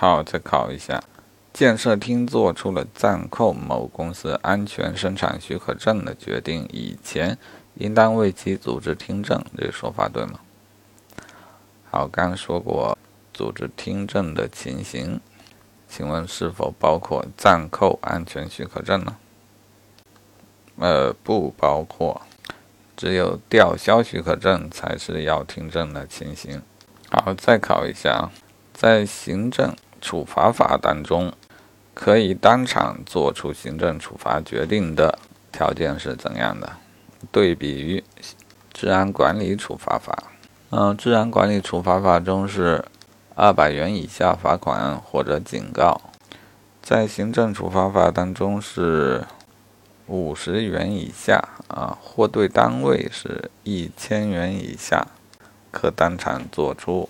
好，再考一下，建设厅做出了暂扣某公司安全生产许可证的决定以前，应当为其组织听证，这个说法对吗？好，刚说过组织听证的情形，请问是否包括暂扣安全许可证呢？呃，不包括，只有吊销许可证才是要听证的情形。好，再考一下啊，在行政。处罚法当中，可以当场作出行政处罚决定的条件是怎样的？对比于治安管理处罚法，嗯，治安管理处罚法中是二百元以下罚款或者警告，在行政处罚法当中是五十元以下啊，或对单位是一千元以下，可当场作出